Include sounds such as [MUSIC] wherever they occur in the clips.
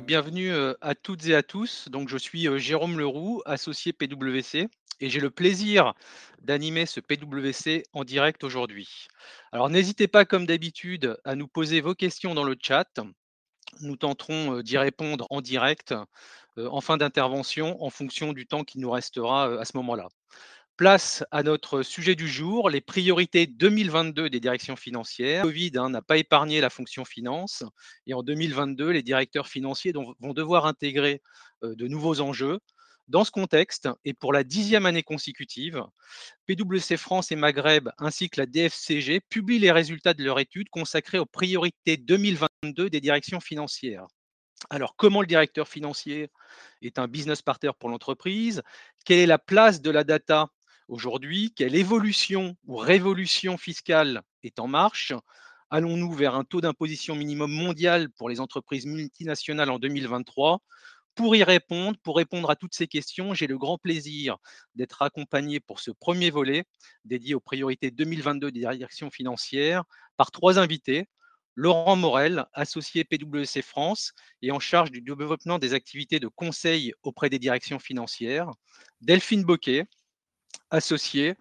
bienvenue à toutes et à tous. Donc, je suis Jérôme Leroux, associé PwC, et j'ai le plaisir d'animer ce PwC en direct aujourd'hui. Alors, n'hésitez pas, comme d'habitude, à nous poser vos questions dans le chat. Nous tenterons d'y répondre en direct en fin d'intervention en fonction du temps qui nous restera à ce moment-là. Place à notre sujet du jour, les priorités 2022 des directions financières. Le Covid hein, n'a pas épargné la fonction finance et en 2022, les directeurs financiers vont devoir intégrer euh, de nouveaux enjeux. Dans ce contexte, et pour la dixième année consécutive, PwC France et Maghreb ainsi que la DFCG publient les résultats de leur étude consacrée aux priorités 2022 des directions financières. Alors, comment le directeur financier est un business partner pour l'entreprise? Quelle est la place de la data Aujourd'hui, quelle évolution ou révolution fiscale est en marche? Allons-nous vers un taux d'imposition minimum mondial pour les entreprises multinationales en 2023 Pour y répondre, pour répondre à toutes ces questions, j'ai le grand plaisir d'être accompagné pour ce premier volet dédié aux priorités 2022 des directions financières par trois invités. Laurent Morel, associé PwC France et en charge du développement des activités de conseil auprès des directions financières. Delphine Boquet, associé,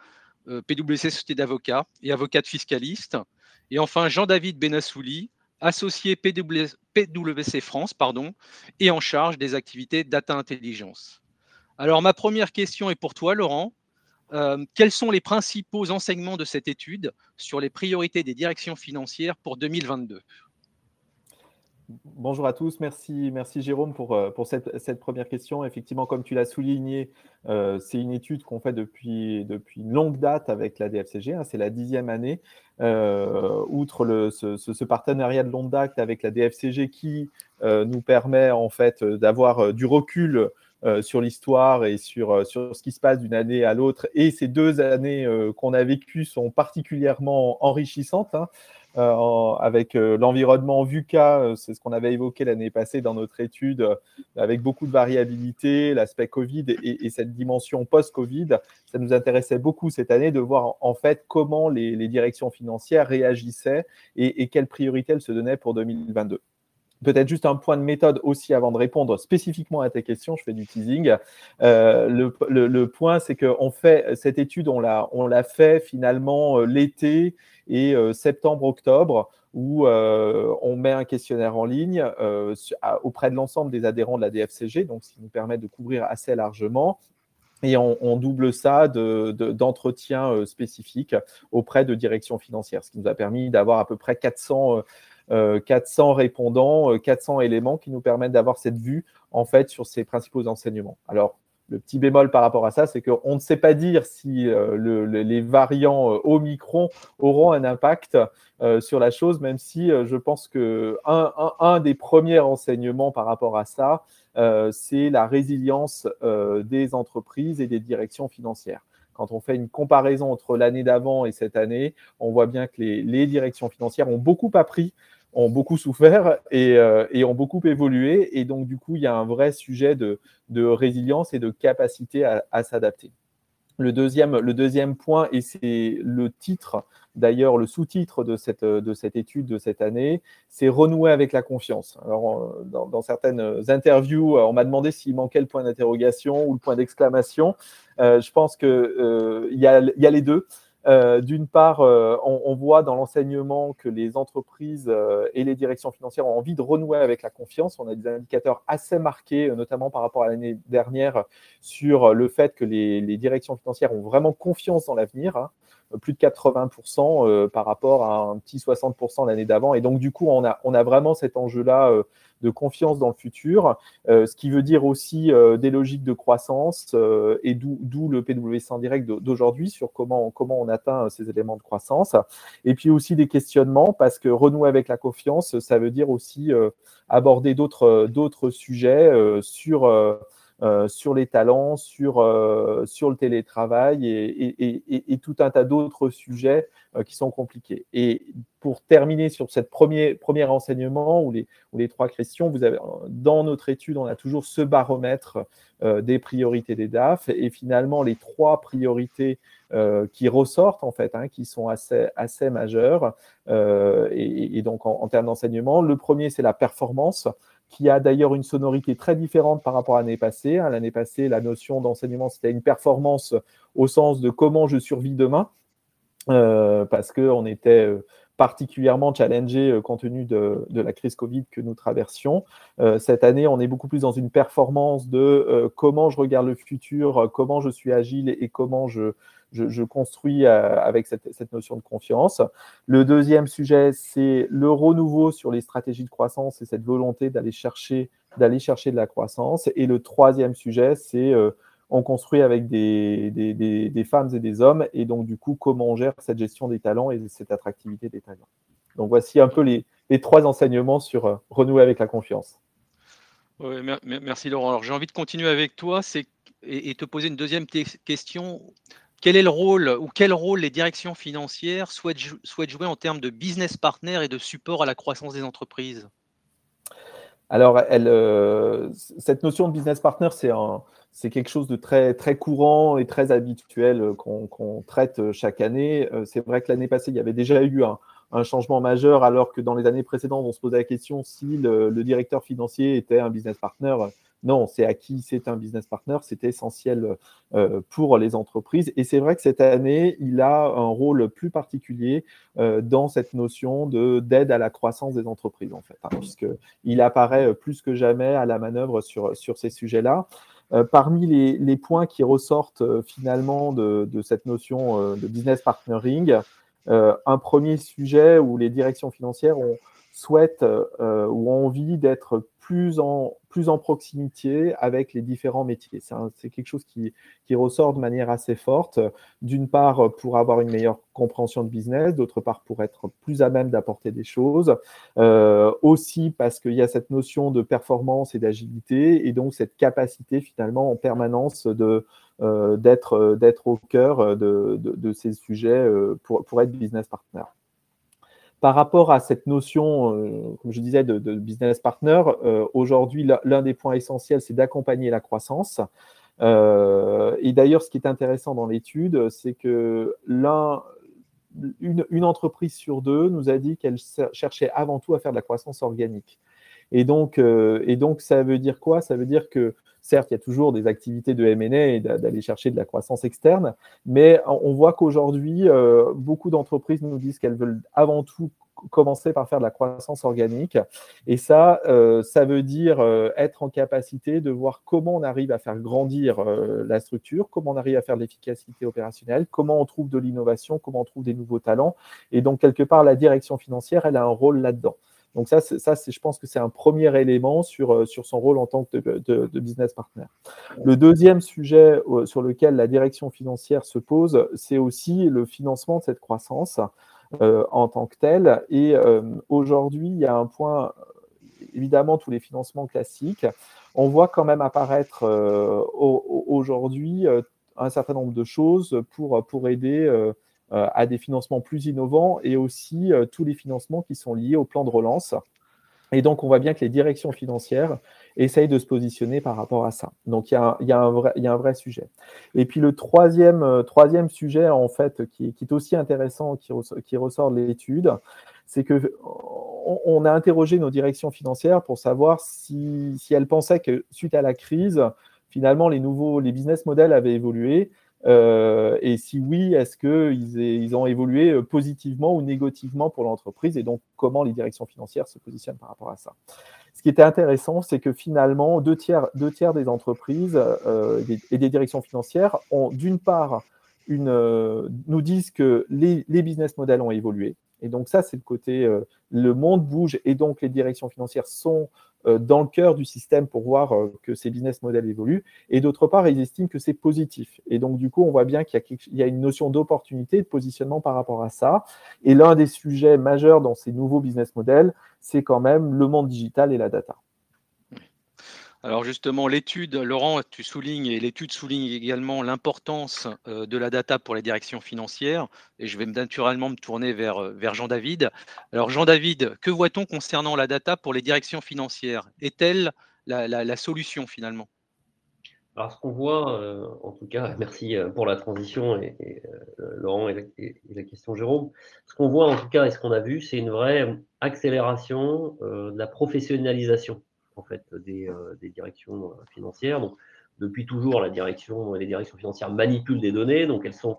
euh, PwC Société d'avocats et avocate fiscaliste. Et enfin, Jean-David Benassouli, associé PwC France et en charge des activités data intelligence. Alors, ma première question est pour toi, Laurent. Euh, quels sont les principaux enseignements de cette étude sur les priorités des directions financières pour 2022 Bonjour à tous, merci, merci Jérôme pour, euh, cette, première question. Effectivement, comme tu l'as souligné, euh, c'est une étude qu'on fait depuis, depuis une longue date avec la DFCG, hein, c'est la dixième année. Euh, outre ce, partenariat de longue date avec la DFCG qui nous permet en fait d'avoir du recul sur l'histoire et sur, sur ce qui se passe d'une année à l'autre. Et ces deux années qu'on a vécues sont particulièrement enrichissantes. Hein. Euh, avec euh, l'environnement VUCA, euh, c'est ce qu'on avait évoqué l'année passée dans notre étude, avec beaucoup de variabilité, l'aspect Covid et, cette dimension post-Covid. Ça nous intéressait beaucoup cette année de voir en fait comment les, directions financières réagissaient et, quelles priorités elles se donnaient pour 2022. Peut-être juste un point de méthode aussi avant de répondre spécifiquement à tes questions, je fais du teasing. Le, point, c'est qu'on fait cette étude, on l'a, fait finalement l'été et euh, septembre-octobre, où on met un questionnaire en ligne auprès de l'ensemble des adhérents de la DFCG, donc ce qui nous permet de couvrir assez largement. Et on, double ça de, d'entretiens spécifiques auprès de directions financières, ce qui nous a permis d'avoir à peu près 400 400 euh, répondants, 400 euh, éléments qui nous permettent d'avoir cette vue en fait sur ces principaux enseignements. Alors, le petit bémol par rapport à ça, c'est qu'on ne sait pas dire si euh, les variants Omicron auront un impact sur la chose, même si je pense que un, des premiers enseignements par rapport à ça, c'est la résilience des entreprises et des directions financières. Quand on fait une comparaison entre l'année d'avant et cette année, on voit bien que les directions financières ont beaucoup appris ont beaucoup souffert euh, et, ont beaucoup évolué. Et donc, du coup, il y a un vrai sujet de, résilience et de capacité à, s'adapter. Le deuxième, le deuxième point, et c'est le titre, d'ailleurs le sous-titre de cette, de cette étude de cette année, c'est renouer avec la confiance. Alors, dans, certaines interviews, on m'a demandé s'il manquait le point d'interrogation ou le point d'exclamation. Euh, je pense qu'il euh, y, a, y a les deux. Euh, d'une part, euh, on, voit dans l'enseignement que les entreprises euh, et les directions financières ont envie de renouer avec la confiance. On a des indicateurs assez marqués, notamment par rapport à l'année dernière, sur le fait que les, directions financières ont vraiment confiance dans l'avenir. Hein. Plus de 80% par rapport à un petit 60% l'année d'avant. Et donc, du coup, on a, on a vraiment cet enjeu-là de confiance dans le futur, euh, ce qui veut dire aussi euh, des logiques de croissance euh, et d'où le PwC en direct d'aujourd'hui sur comment, comment on atteint ces éléments de croissance. Et puis aussi des questionnements parce que renouer avec la confiance, ça veut dire aussi aborder d'autres sujets sur euh, sur les talents, sur, euh, sur le télétravail et, tout un tas d'autres sujets euh, qui sont compliqués. Et pour terminer sur cette premier, premier enseignement ou les, ou les trois questions, vous avez, dans notre étude, on a toujours ce baromètre des priorités des DAF et finalement les trois priorités qui ressortent en fait, hein, qui sont assez, assez majeures. et, donc en, en termes d'enseignement, le premier c'est la performance qui a d'ailleurs une sonorité très différente par rapport à l'année passée. L'année passée, la notion d'enseignement, c'était une performance au sens de comment je survis demain, euh, parce qu'on était euh, particulièrement challengé euh, compte tenu de, la crise Covid que nous traversions. cette année, on est beaucoup plus dans une performance de comment je regarde le futur, comment je suis agile et comment je, je, construis euh, avec cette, notion de confiance. Le deuxième sujet, c'est le renouveau sur les stratégies de croissance et cette volonté d'aller chercher, d'aller chercher de la croissance. Et le troisième sujet, c'est euh, on construit avec des, femmes et des hommes, et donc du coup, comment on gère cette gestion des talents et cette attractivité des talents. Donc voici un peu les, trois enseignements sur euh, renouer avec la confiance. merci Laurent. Alors j'ai envie de continuer avec toi et, te poser une deuxième question quel est le rôle ou quel rôle les directions financières souhaitent, jouer en termes de business partner et de support à la croissance des entreprises? Alors, euh, cette notion de business partner, c'est quelque chose de très, courant et très habituel euh, qu'on traite euh, chaque année. C'est vrai que l'année passée, il y avait déjà eu un, changement majeur, alors que dans les années précédentes, on se posait la question si le directeur financier était un business partner. Non, c'est à qui c'est un business partner, c'est essentiel euh, pour les entreprises. Et c'est vrai que cette année, il a un rôle plus particulier euh, dans cette notion d'aide à la croissance des entreprises, en fait, hein, puisqu'il apparaît plus que jamais à la manœuvre sur, sur ces sujets-là. Euh, parmi les, points qui ressortent finalement de, de, cette notion de business partnering, un premier sujet où les directions financières ont, souhaitent ou ont envie d'être plus en, proximité avec les différents métiers. C'est quelque chose qui, ressort de manière assez forte, d'une part pour avoir une meilleure compréhension de business, d'autre part pour être plus à même d'apporter des choses, euh, aussi parce qu'il y a cette notion de performance et d'agilité, et donc cette capacité finalement en permanence euh, d'être au cœur de, ces sujets euh, pour, pour être business partner par rapport à cette notion, euh, comme je disais, de, business partner, euh, aujourd'hui, l'un des points essentiels, c'est d'accompagner la croissance. Euh, et d'ailleurs, ce qui est intéressant dans l'étude, c'est que l'un, une, entreprise sur deux nous a dit qu'elle cherchait avant tout à faire de la croissance organique. Et donc, et donc, ça veut dire quoi? Ça veut dire que Certes, il y a toujours des activités de M&A et d'aller chercher de la croissance externe, mais on voit qu'aujourd'hui, euh, beaucoup d'entreprises nous disent qu'elles veulent avant tout commencer par faire de la croissance organique. Et ça, euh, ça veut dire euh, être en capacité de voir comment on arrive à faire grandir la structure, comment on arrive à faire de l'efficacité opérationnelle, comment on trouve de l'innovation, comment on trouve des nouveaux talents. Et donc, quelque part, la direction financière, elle a un rôle là-dedans. Donc ça, ça je pense que c'est un premier élément sur, euh, sur son rôle en tant que de, business partner. Le deuxième sujet euh, sur lequel la direction financière se pose, c'est aussi le financement de cette croissance euh, en tant que telle. Et aujourd'hui, il y a un point, évidemment, tous les financements classiques. On voit quand même apparaître aujourd'hui un certain nombre de choses pour, pour aider à des financements plus innovants et aussi euh, tous les financements qui sont liés au plan de relance. Et donc, on voit bien que les directions financières essayent de se positionner par rapport à ça. Donc, il y a, un, vrai, sujet. Et puis, le troisième, euh, sujet, en fait, qui, qui, est aussi intéressant, qui, qui ressort de l'étude, c'est que on, a interrogé nos directions financières pour savoir si, si, elles pensaient que suite à la crise, finalement, les nouveaux, les business models avaient évolué euh, et si oui, est-ce qu'ils ils ont évolué euh, positivement ou négativement pour l'entreprise et donc comment les directions financières se positionnent par rapport à ça? Ce qui était intéressant, c'est que finalement, deux tiers, des entreprises euh, et des directions financières ont d'une part une, nous disent que les, business models ont évolué. Et donc ça, c'est le côté, le monde bouge et donc les directions financières sont euh, dans le cœur du système pour voir euh, que ces business models évoluent. Et d'autre part, ils estiment que c'est positif. Et donc, du coup, on voit bien qu'il y, a une notion d'opportunité, de positionnement par rapport à ça. Et l'un des sujets majeurs dans ces nouveaux business models, c'est quand même le monde digital et la data. Alors justement, l'étude, Laurent, tu soulignes, et l'étude souligne également l'importance euh, de la data pour les directions financières, et je vais naturellement me tourner vers, euh, vers Jean-David. Alors Jean-David, que voit-on concernant la data pour les directions financières? Est-elle la, solution finalement? Alors, ce qu'on voit, euh, en tout cas, [LAUGHS] merci pour la transition et, Laurent et la, question Jérôme. Ce qu'on voit, en tout cas, et ce qu'on a vu, c'est une vraie accélération de la professionnalisation en fait des, des directions financières. Donc, depuis toujours, les directions financières manipulent des données, donc elles sont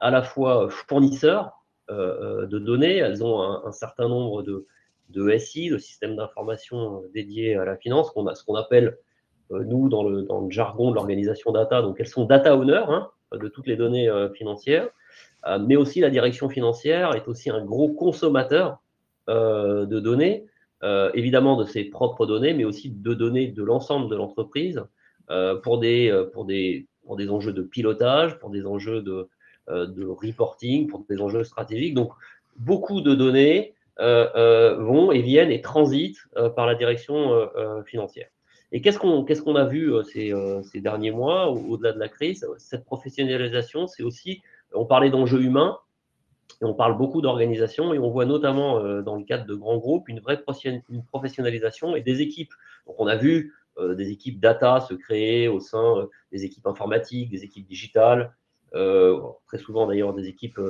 à la fois fournisseurs de données, elles ont un, certain nombre de, SI, de systèmes d'information dédiés à la finance, qu'on a ce qu'on appelle nous dans le, dans le, jargon de l'organisation data. Donc elles sont data owners hein, de toutes les données financières, mais aussi la direction financière est aussi un gros consommateur de données, évidemment de ses propres données, mais aussi de données de l'ensemble de l'entreprise pour, des, pour, des, pour des enjeux de pilotage, pour des enjeux de, reporting, pour des enjeux stratégiques. Donc beaucoup de données vont et viennent et transitent par la direction financière. Et qu'est-ce qu'on qu'est-ce qu'on a vu ces, ces, derniers mois, au-delà de la crise? Cette professionnalisation, c'est aussi, on parlait d'enjeux humains, on parle beaucoup d'organisation et on voit notamment euh, dans le cadre de grands groupes une vraie professionnalisation et des équipes. Donc on a vu euh, des équipes data se créer au sein euh, des équipes informatiques, des équipes digitales, très souvent d'ailleurs des équipes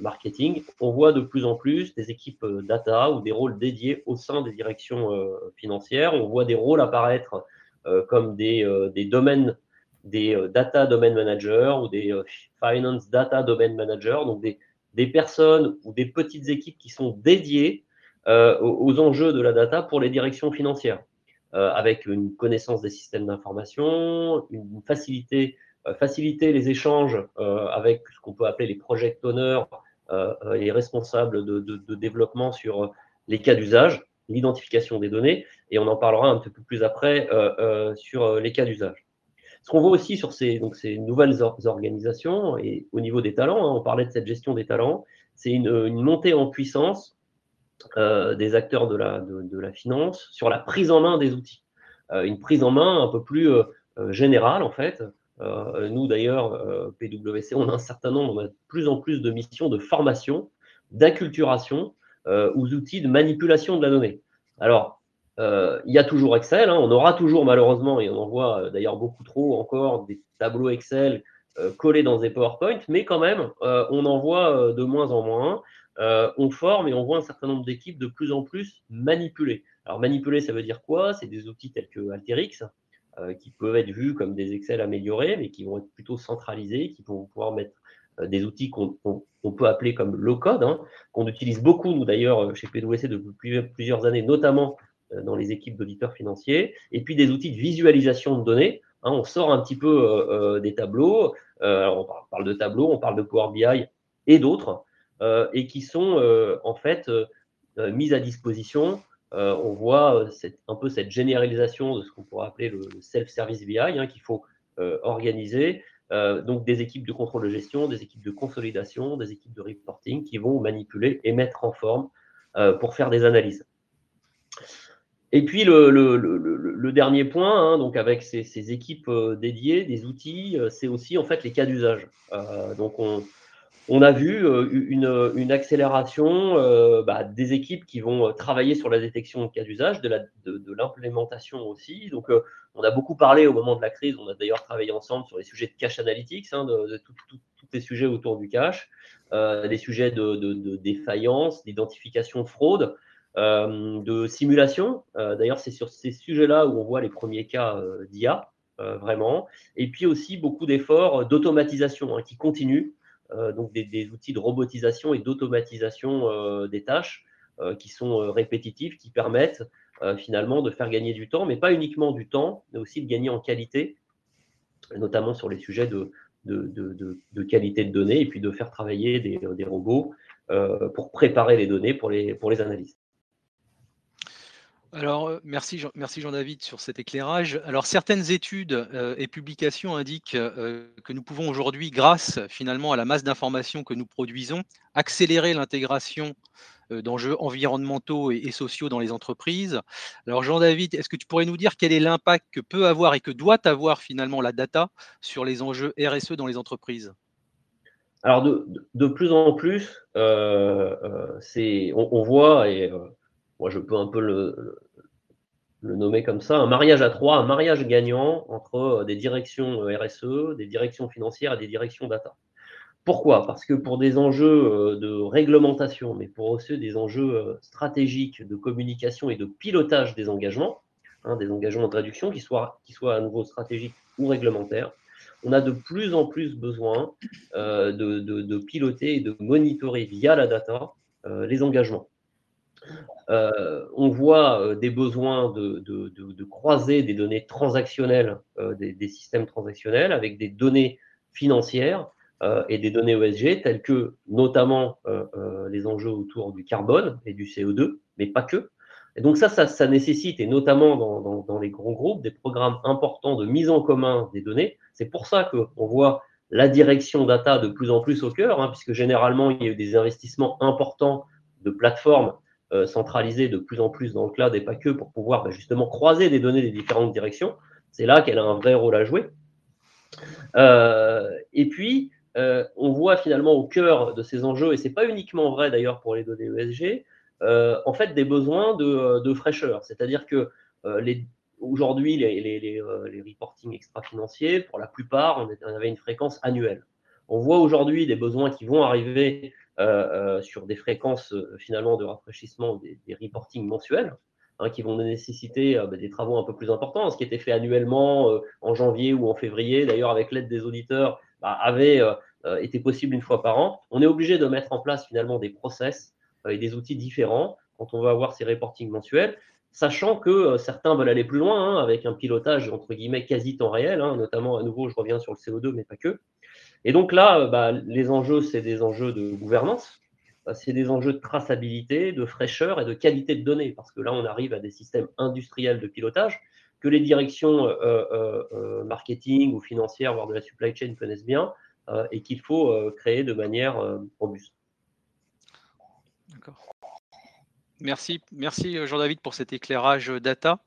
marketing. On voit de plus en plus des équipes data ou des rôles dédiés au sein des directions financières. On voit des rôles apparaître comme des, des domaines des data domain managers ou des finance data domain managers, donc des, des personnes ou des petites équipes qui sont dédiées euh, aux, enjeux de la data pour les directions financières, euh, avec une connaissance des systèmes d'information, une facilité, euh, faciliter les échanges avec ce qu'on peut appeler les project owners, les responsables de, de, développement sur les cas d'usage, l'identification des données, et on en parlera un petit peu plus après sur les cas d'usage. Ce qu'on voit aussi sur ces, nouvelles organisations et au niveau des talents, hein, on parlait de cette gestion des talents, c'est une, montée en puissance euh, des acteurs de la, de, la, finance sur la prise en main des outils. Euh, une prise en main un peu plus euh, générale en fait. nous d'ailleurs, PwC, on a un certain nombre, on a de plus en plus de missions de formation, d'acculturation aux outils de manipulation de la donnée. Alors, euh, il y a toujours Excel, hein. on aura toujours malheureusement, et on en voit euh, d'ailleurs beaucoup trop encore, des tableaux Excel euh, collés dans des PowerPoint, mais quand même, on en voit de moins en moins. on forme et on voit un certain nombre d'équipes de plus en plus manipulées. Alors manipuler, ça veut dire quoi? C'est des outils tels que Alteryx, qui peuvent être vus comme des Excel améliorés, mais qui vont être plutôt centralisés, qui vont pouvoir mettre des outils qu'on peut appeler comme low-code, hein, qu'on utilise beaucoup, nous d'ailleurs, chez PwC depuis plusieurs années, notamment euh, dans les équipes d'auditeurs financiers, et puis des outils de visualisation de données. Hein, on sort un petit peu euh, euh, des tableaux, on parle de tableaux, on parle de Power BI et d'autres, et qui sont en fait mis à disposition. on voit un peu cette généralisation de ce qu'on pourrait appeler le, self-service BI hein, qu'il faut organiser. donc des équipes de contrôle de gestion, des équipes de consolidation, des équipes de reporting qui vont manipuler et mettre en forme pour faire des analyses. Et puis le, dernier point, hein, donc avec ces, équipes euh, dédiées, des outils, euh, c'est aussi en fait les cas d'usage. Euh, donc on, a vu une, accélération bah, des équipes qui vont travailler sur la détection de cas d'usage, de l'implémentation aussi. Donc on a beaucoup parlé au moment de la crise, on a d'ailleurs travaillé ensemble sur les sujets de cash analytics, hein, de, tous les sujets autour du cash, des sujets de défaillance, d'identification de fraude. Euh, de simulation. Euh, d'ailleurs, c'est sur ces sujets-là où on voit les premiers cas euh, d'IA, vraiment. Et puis aussi beaucoup d'efforts d'automatisation hein, qui continuent, donc des, outils de robotisation et d'automatisation des tâches qui sont répétitifs, qui permettent finalement de faire gagner du temps, mais pas uniquement du temps, mais aussi de gagner en qualité, notamment sur les sujets de, qualité de données, et puis de faire travailler des, robots pour préparer les données pour les, pour les analystes. Alors, euh, merci, Jean, merci Jean-David sur cet éclairage. Alors, certaines études euh, et publications indiquent euh, que nous pouvons aujourd'hui, grâce finalement à la masse d'informations que nous produisons, accélérer l'intégration d'enjeux environnementaux et, sociaux dans les entreprises. Alors, Jean-David, est-ce que tu pourrais nous dire quel est l'impact que peut avoir et que doit avoir finalement la data sur les enjeux RSE dans les entreprises? Alors, de, plus en plus, c'est, on, voit, et moi je peux un peu le, nommer comme ça, un mariage à trois, un mariage gagnant entre euh, des directions euh, RSE, des directions financières et des directions data. Pourquoi? Parce que pour des enjeux euh, de réglementation, mais pour aussi des enjeux stratégiques de communication et de pilotage des engagements, hein, des engagements de réduction, qui soient, à nouveau stratégiques ou réglementaires. On a de plus en plus besoin de, piloter et de monitorer via la data les engagements. On voit des besoins de, croiser des données transactionnelles, des, des, systèmes transactionnels avec des données financières euh, et des données ESG telles que notamment euh, euh, les enjeux autour du carbone et du CO2, mais pas que. Et donc ça, ça, nécessite, et notamment dans, dans, les grands groupes, des programmes importants de mise en commun des données. C'est pour ça qu'on voit la direction data de plus en plus au cœur, hein, puisque généralement, il y a eu des investissements importants de plateformes centralisées de plus en plus dans le cloud et pas que, pour pouvoir bah, justement croiser des données des différentes directions. C'est là qu'elle a un vrai rôle à jouer. et puis, euh, on voit finalement au cœur de ces enjeux, et ce n'est pas uniquement vrai d'ailleurs pour les données ESG, euh, en fait des besoins de, fraîcheur. C'est-à-dire que euh, aujourd'hui, les, les, reporting extra-financiers, pour la plupart, on, avait une fréquence annuelle. On voit aujourd'hui des besoins qui vont arriver sur des fréquences finalement de rafraîchissement des, des reporting mensuels. Hein, qui vont nécessiter bah, des travaux un peu plus importants, ce qui était fait annuellement en janvier ou en février, d'ailleurs avec l'aide des auditeurs, bah, avait euh, était possible une fois par an. On est obligé de mettre en place finalement des process euh, et des outils différents quand on va avoir ces reportings mensuels, sachant que euh, certains veulent aller plus loin hein, avec un pilotage entre guillemets quasi temps réel, hein, notamment à nouveau, je reviens sur le CO2, mais pas que. Et donc là, bah, les enjeux, c'est des enjeux de gouvernance, c'est des enjeux de traçabilité, de fraîcheur et de qualité de données, parce que là, on arrive à des systèmes industriels de pilotage que les directions marketing ou financières, voire de la supply chain connaissent bien, euh, et qu'il faut euh, créer de manière euh, robuste. D'accord. Merci, merci Jean-David pour cet éclairage data.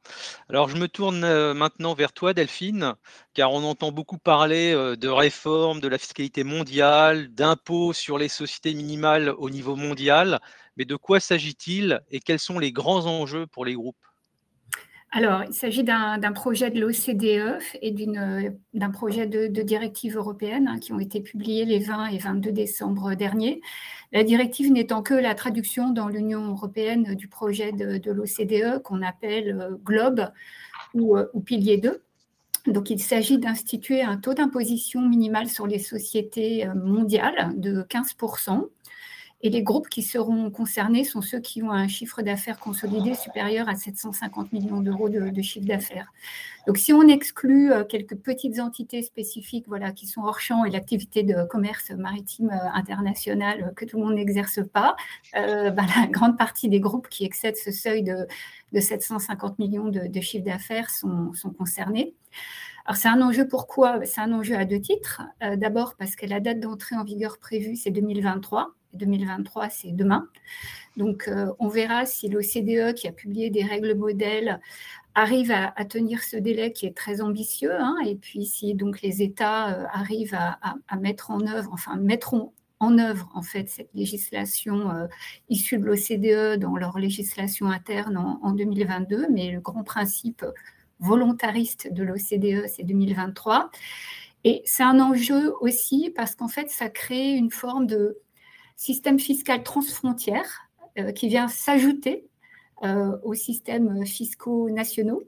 Alors je me tourne maintenant vers toi Delphine, car on entend beaucoup parler de réforme de la fiscalité mondiale, d'impôts sur les sociétés minimales au niveau mondial, mais de quoi s'agit-il et quels sont les grands enjeux pour les groupes? Alors, il s'agit d'un projet de l'OCDE et d'un projet de, directive européenne hein, qui ont été publiés les 20 et 22 décembre dernier. La directive n'étant que la traduction dans l'Union européenne du projet de, l'OCDE qu'on appelle euh, GLOBE ou, euh, Pilier 2. Donc, il s'agit d'instituer un taux d'imposition minimal sur les sociétés euh, mondiales de 15 et les groupes qui seront concernés sont ceux qui ont un chiffre d'affaires consolidé supérieur à 750 millions d'euros de, chiffre d'affaires. Donc, si on exclut euh, quelques petites entités spécifiques voilà, qui sont hors champ et l'activité de commerce maritime euh, international euh, que tout le monde n'exerce pas, bah, la grande partie des groupes qui excèdent ce seuil de, 750 millions de, chiffre d'affaires sont, sont concernés. Alors, c'est un enjeu pourquoi? C'est un enjeu à deux titres. D'abord, parce que la date d'entrée en vigueur prévue, c'est 2023. 2023, c'est demain. Donc, euh, on verra si l'OCDE, qui a publié des règles modèles, arrive à, tenir ce délai qui est très ambitieux, hein, et puis si donc les États euh, arrivent à, mettre en œuvre, enfin mettront en œuvre en fait cette législation euh, issue de l'OCDE dans leur législation interne en, en, 2022, mais le grand principe volontariste de l'OCDE, c'est 2023. Et c'est un enjeu aussi parce qu'en fait, ça crée une forme de système fiscal transfrontière euh, qui vient s'ajouter euh, aux systèmes fiscaux nationaux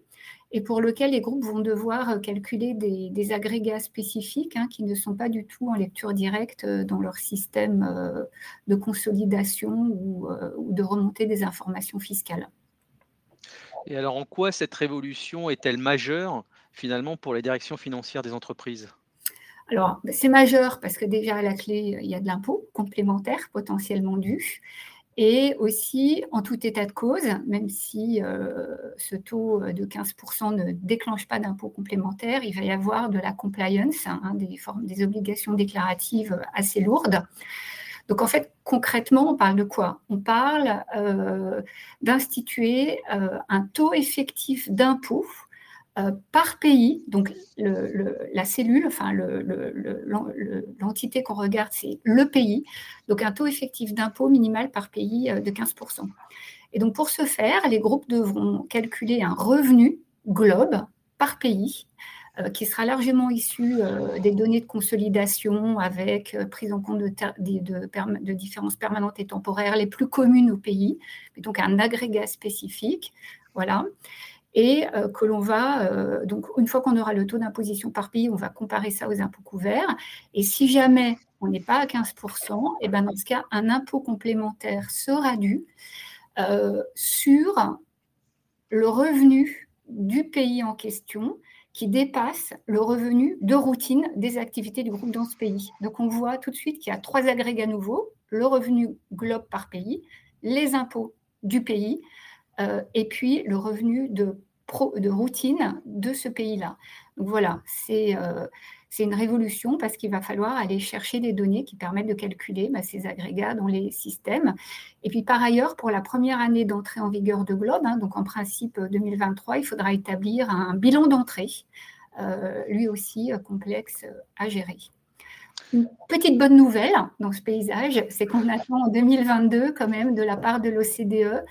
et pour lequel les groupes vont devoir calculer des, agrégats spécifiques hein, qui ne sont pas du tout en lecture directe euh, dans leur système de consolidation ou, ou, de remontée des informations fiscales. Et alors en quoi cette révolution est-elle majeure finalement pour les directions financières des entreprises? Alors, c'est majeur parce que déjà à la clé, il y a de l'impôt complémentaire potentiellement dû. Et aussi, en tout état de cause, même si euh, ce taux de 15% ne déclenche pas d'impôt complémentaire, il va y avoir de la compliance, hein, des, formes, des obligations déclaratives assez lourdes. Donc en fait, concrètement, on parle de quoi? On parle euh, d'instituer euh, un taux effectif d'impôt euh, par pays, donc la cellule, enfin l'entité qu'on regarde, c'est le pays, donc un taux effectif d'impôt minimal par pays euh, de 15%. Et donc pour ce faire, les groupes devront calculer un revenu globe par pays euh, qui sera largement issu des données de consolidation avec prise en compte de, de, différences permanentes et temporaires les plus communes au pays, donc un agrégat spécifique. Voilà et que l'on va, donc une fois qu'on aura le taux d'imposition par pays, on va comparer ça aux impôts couverts. Et si jamais on n'est pas à 15%, et ben dans ce cas, un impôt complémentaire sera dû sur le revenu du pays en question qui dépasse le revenu de routine des activités du groupe dans ce pays. Donc on voit tout de suite qu'il y a trois agrégats nouveaux, le revenu globe par pays, les impôts du pays, euh, et puis le revenu de, routine de ce pays-là. Donc voilà, c'est euh, c'est une révolution parce qu'il va falloir aller chercher des données qui permettent de calculer bah, ces agrégats dans les systèmes. Et puis par ailleurs, pour la première année d'entrée en vigueur de Globe, hein, donc en principe 2023, il faudra établir un bilan d'entrée, euh, lui aussi complexe à gérer. Une petite bonne nouvelle dans ce paysage, c'est qu'on attend en 2022 quand même de la part de l'OCDE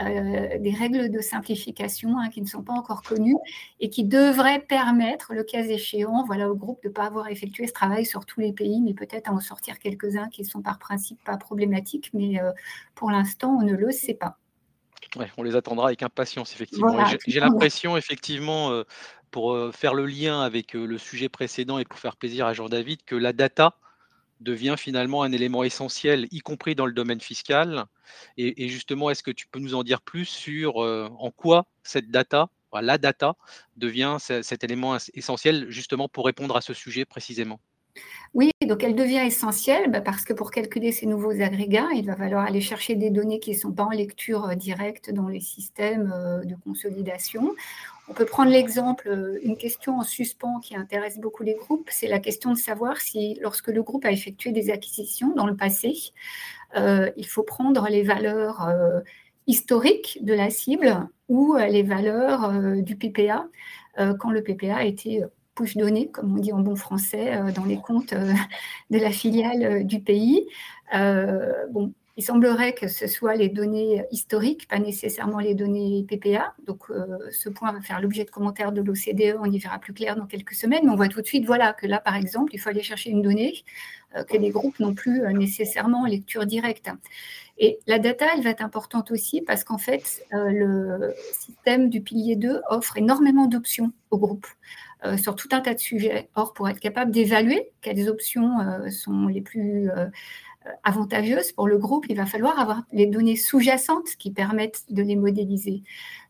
euh, des règles de simplification hein, qui ne sont pas encore connues et qui devraient permettre, le cas échéant, voilà, au groupe de ne pas avoir effectué ce travail sur tous les pays, mais peut-être à en sortir quelques-uns qui sont par principe pas problématiques, mais euh, pour l'instant, on ne le sait pas. Ouais, on les attendra avec impatience, effectivement. J'ai l'impression, effectivement, euh, pour faire le lien avec le sujet précédent et pour faire plaisir à Jean-David, que la data, devient finalement un élément essentiel, y compris dans le domaine fiscal. Et, justement, est-ce que tu peux nous en dire plus sur euh, en quoi cette data, la data, devient cet élément essentiel justement pour répondre à ce sujet précisément? Oui, donc elle devient essentielle bah, parce que pour calculer ces nouveaux agrégats, il va falloir aller chercher des données qui ne sont pas en lecture euh, directe dans les systèmes euh, de consolidation. On peut prendre l'exemple, euh, une question en suspens qui intéresse beaucoup les groupes, c'est la question de savoir si lorsque le groupe a effectué des acquisitions dans le passé, il faut prendre les valeurs historiques de la cible ou les valeurs du PPA quand le PPA a été push données, comme on dit en bon français, euh, dans les comptes euh, de la filiale euh, du pays. Il semblerait que ce soit les données historiques, pas nécessairement les données PPA. Donc, ce point va faire l'objet de commentaires de l'OCDE. On y verra plus clair dans quelques semaines. Mais on voit tout de suite, voilà, que là, par exemple, il faut aller chercher une donnée que les groupes n'ont plus nécessairement en lecture directe. Et la data, elle va être importante aussi parce qu'en fait, le système du pilier 2 offre énormément d'options aux groupes. Euh, sur tout un tas de sujets. Or, pour être capable d'évaluer quelles options euh, sont les plus euh, avantageuses pour le groupe, il va falloir avoir les données sous-jacentes qui permettent de les modéliser.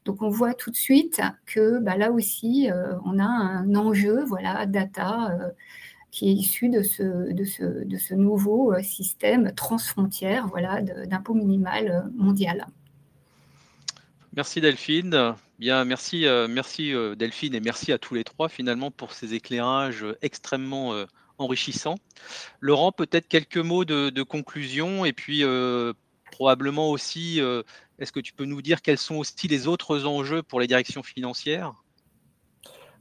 Donc, on voit tout de suite que bah, là aussi, on a un enjeu, voilà, data, qui est issu de ce, nouveau système transfrontière, voilà, d'impôt minimal mondial. Merci Delphine. Bien, merci, euh, merci euh, Delphine et merci à tous les trois finalement pour ces éclairages extrêmement euh, enrichissants. Laurent, peut-être quelques mots de, conclusion et puis probablement aussi, est-ce que tu peux nous dire quels sont aussi les autres enjeux pour les directions financières?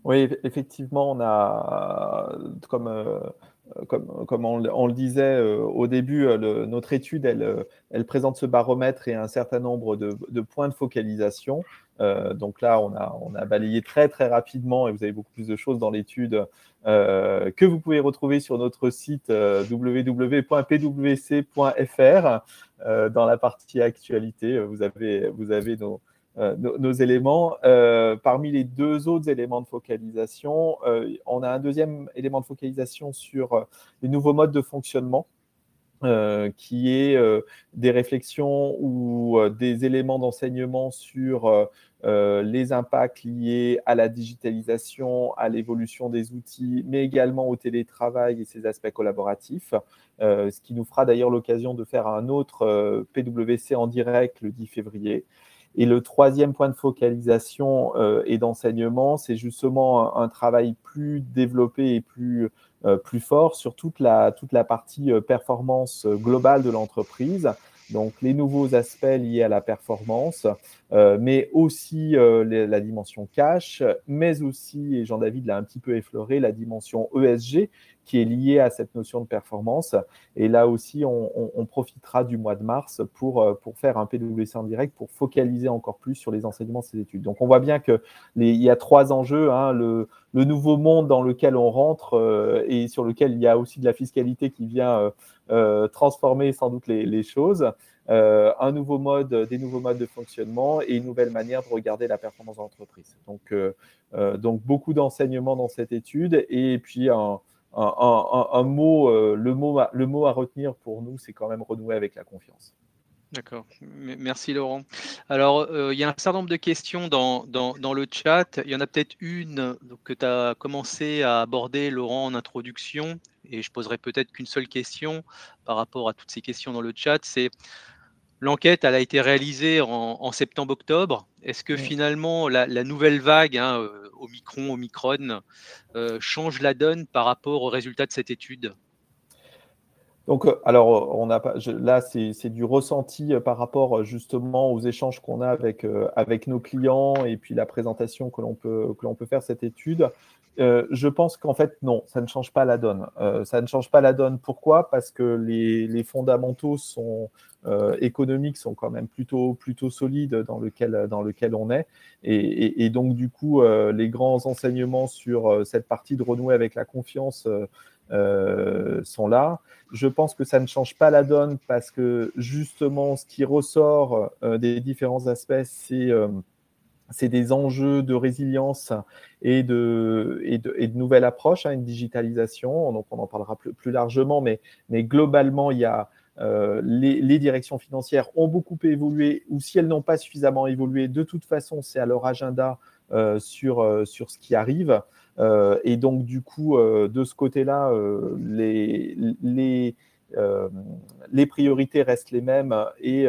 Oui, effectivement, on a comme euh, comme, on, le disait euh, au début, euh, notre étude, elle, présente ce baromètre et un certain nombre de, points de focalisation. Donc là, on a, balayé très très rapidement, et vous avez beaucoup plus de choses dans l'étude que vous pouvez retrouver sur notre site www.pwc.fr dans la partie actualité. Vous avez, nos, euh, éléments. Euh, parmi les deux autres éléments de focalisation, euh, on a un deuxième élément de focalisation sur les nouveaux modes de fonctionnement. Qui est des réflexions ou des éléments d'enseignement sur les impacts liés à la digitalisation, à l'évolution des outils, mais également au télétravail et ses aspects collaboratifs, ce qui nous fera d'ailleurs l'occasion de faire un autre PWC en direct le 10 février. Et le troisième point de focalisation euh, et d'enseignement, c'est justement un, travail plus développé et plus, euh, plus fort sur toute la, toute la partie euh, performance globale de l'entreprise. Donc les nouveaux aspects liés à la performance, mais aussi la dimension cash, mais aussi, et Jean-David l'a un petit peu effleuré, la dimension ESG, qui est lié à cette notion de performance. Et là aussi, on, profitera du mois de mars pour, euh, pour faire un PWC en direct, pour focaliser encore plus sur les enseignements de ces études. Donc, on voit bien qu'il y a trois enjeux. Hein, le, nouveau monde dans lequel on rentre euh, et sur lequel il y a aussi de la fiscalité qui vient euh, transformer sans doute les, les choses. un nouveau mode, des nouveaux modes de fonctionnement et une nouvelle manière de regarder la performance de l'entreprise. Donc, donc beaucoup d'enseignements dans cette étude et puis un, un, mot, le mot, le mot à retenir pour nous, c'est quand même renouer avec la confiance. D'accord, merci Laurent. Alors, euh, il y a un certain nombre de questions dans, dans, le chat. Il y en a peut-être une que tu as commencé à aborder, Laurent, en introduction, et je poserai peut-être qu'une seule question par rapport à toutes ces questions dans le chat. C'est l'enquête, elle a été réalisée en, septembre-octobre. Est-ce que finalement la, nouvelle vague, hein, euh, Omicron, Omicron, euh, change la donne par rapport aux résultats de cette étude? Donc, euh, alors, on a là, c'est du ressenti euh, par rapport euh, justement aux échanges qu'on a avec, avec nos clients et puis la présentation que l'on peut, que peut faire cette étude. je pense qu'en fait, non, ça ne change pas la donne. ça ne change pas la donne. Pourquoi? Parce que les, les fondamentaux sont, économiques sont quand même plutôt, plutôt solides dans lequel, dans lequel on est. Et, donc, du coup, les grands enseignements sur cette partie de renouer avec la confiance sont là. Je pense que ça ne change pas la donne parce que justement, ce qui ressort euh, des différents aspects, c'est euh, c'est des enjeux de résilience et de, et de, nouvelles approches, hein, une digitalisation. Donc, on en parlera plus, plus largement, mais, mais globalement, il y a euh, les, directions financières ont beaucoup évolué, ou si elles n'ont pas suffisamment évolué, de toute façon, c'est à leur agenda euh, sur, euh, sur ce qui arrive. Euh, et donc, du coup, de ce côté-là, les, les, les, priorités restent les mêmes et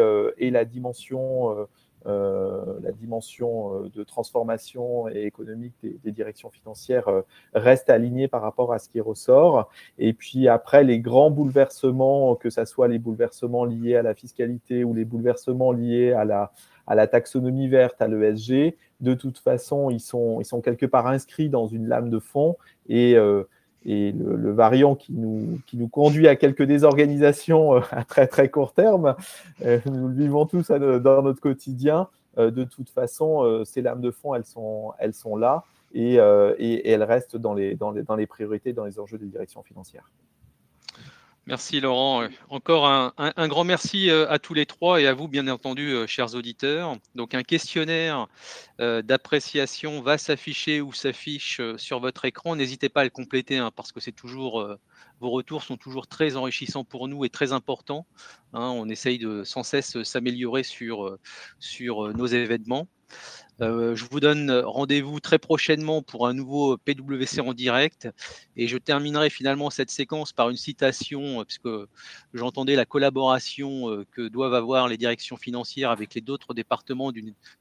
la dimension la dimension de transformation économique des, directions financières reste alignée par rapport à ce qui ressort. Et puis après, les grands bouleversements, que ce soit les bouleversements liés à la fiscalité ou les bouleversements liés à la, à la taxonomie verte, à l'ESG, de toute façon, ils sont, ils sont quelque part inscrits dans une lame de fond et, euh, et le, variant qui nous, qui nous conduit à quelques désorganisations euh, à très très court terme, euh, nous le vivons tous dans notre quotidien. de toute façon, ces lames de fond, elles sont, elles sont là et, et, elles restent dans les, dans, les, dans les priorités, dans les enjeux des directions financières. Merci Laurent. Encore un, grand merci euh, à tous les trois et à vous, bien entendu, euh, chers auditeurs. Donc un questionnaire euh, d'appréciation va s'afficher ou s'affiche sur votre écran. N'hésitez pas à le compléter hein, parce que c'est toujours vos retours sont toujours très enrichissants pour nous et très importants. Hein. on essaye de sans cesse s'améliorer sur, sur nos événements. Euh, je vous donne rendez-vous très prochainement pour un nouveau PWC en direct. Et je terminerai finalement cette séquence par une citation, euh, puisque j'entendais la collaboration euh, que doivent avoir les directions financières avec les autres départements.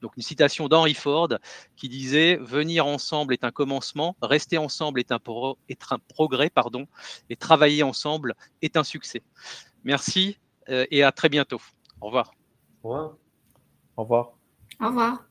Donc une citation d'Henry Ford qui disait Venir ensemble est un commencement, rester ensemble est un, est un progrès, pardon, travailler ensemble est un succès. Merci euh, et à très bientôt. Au revoir. Au revoir. Au revoir. Au revoir.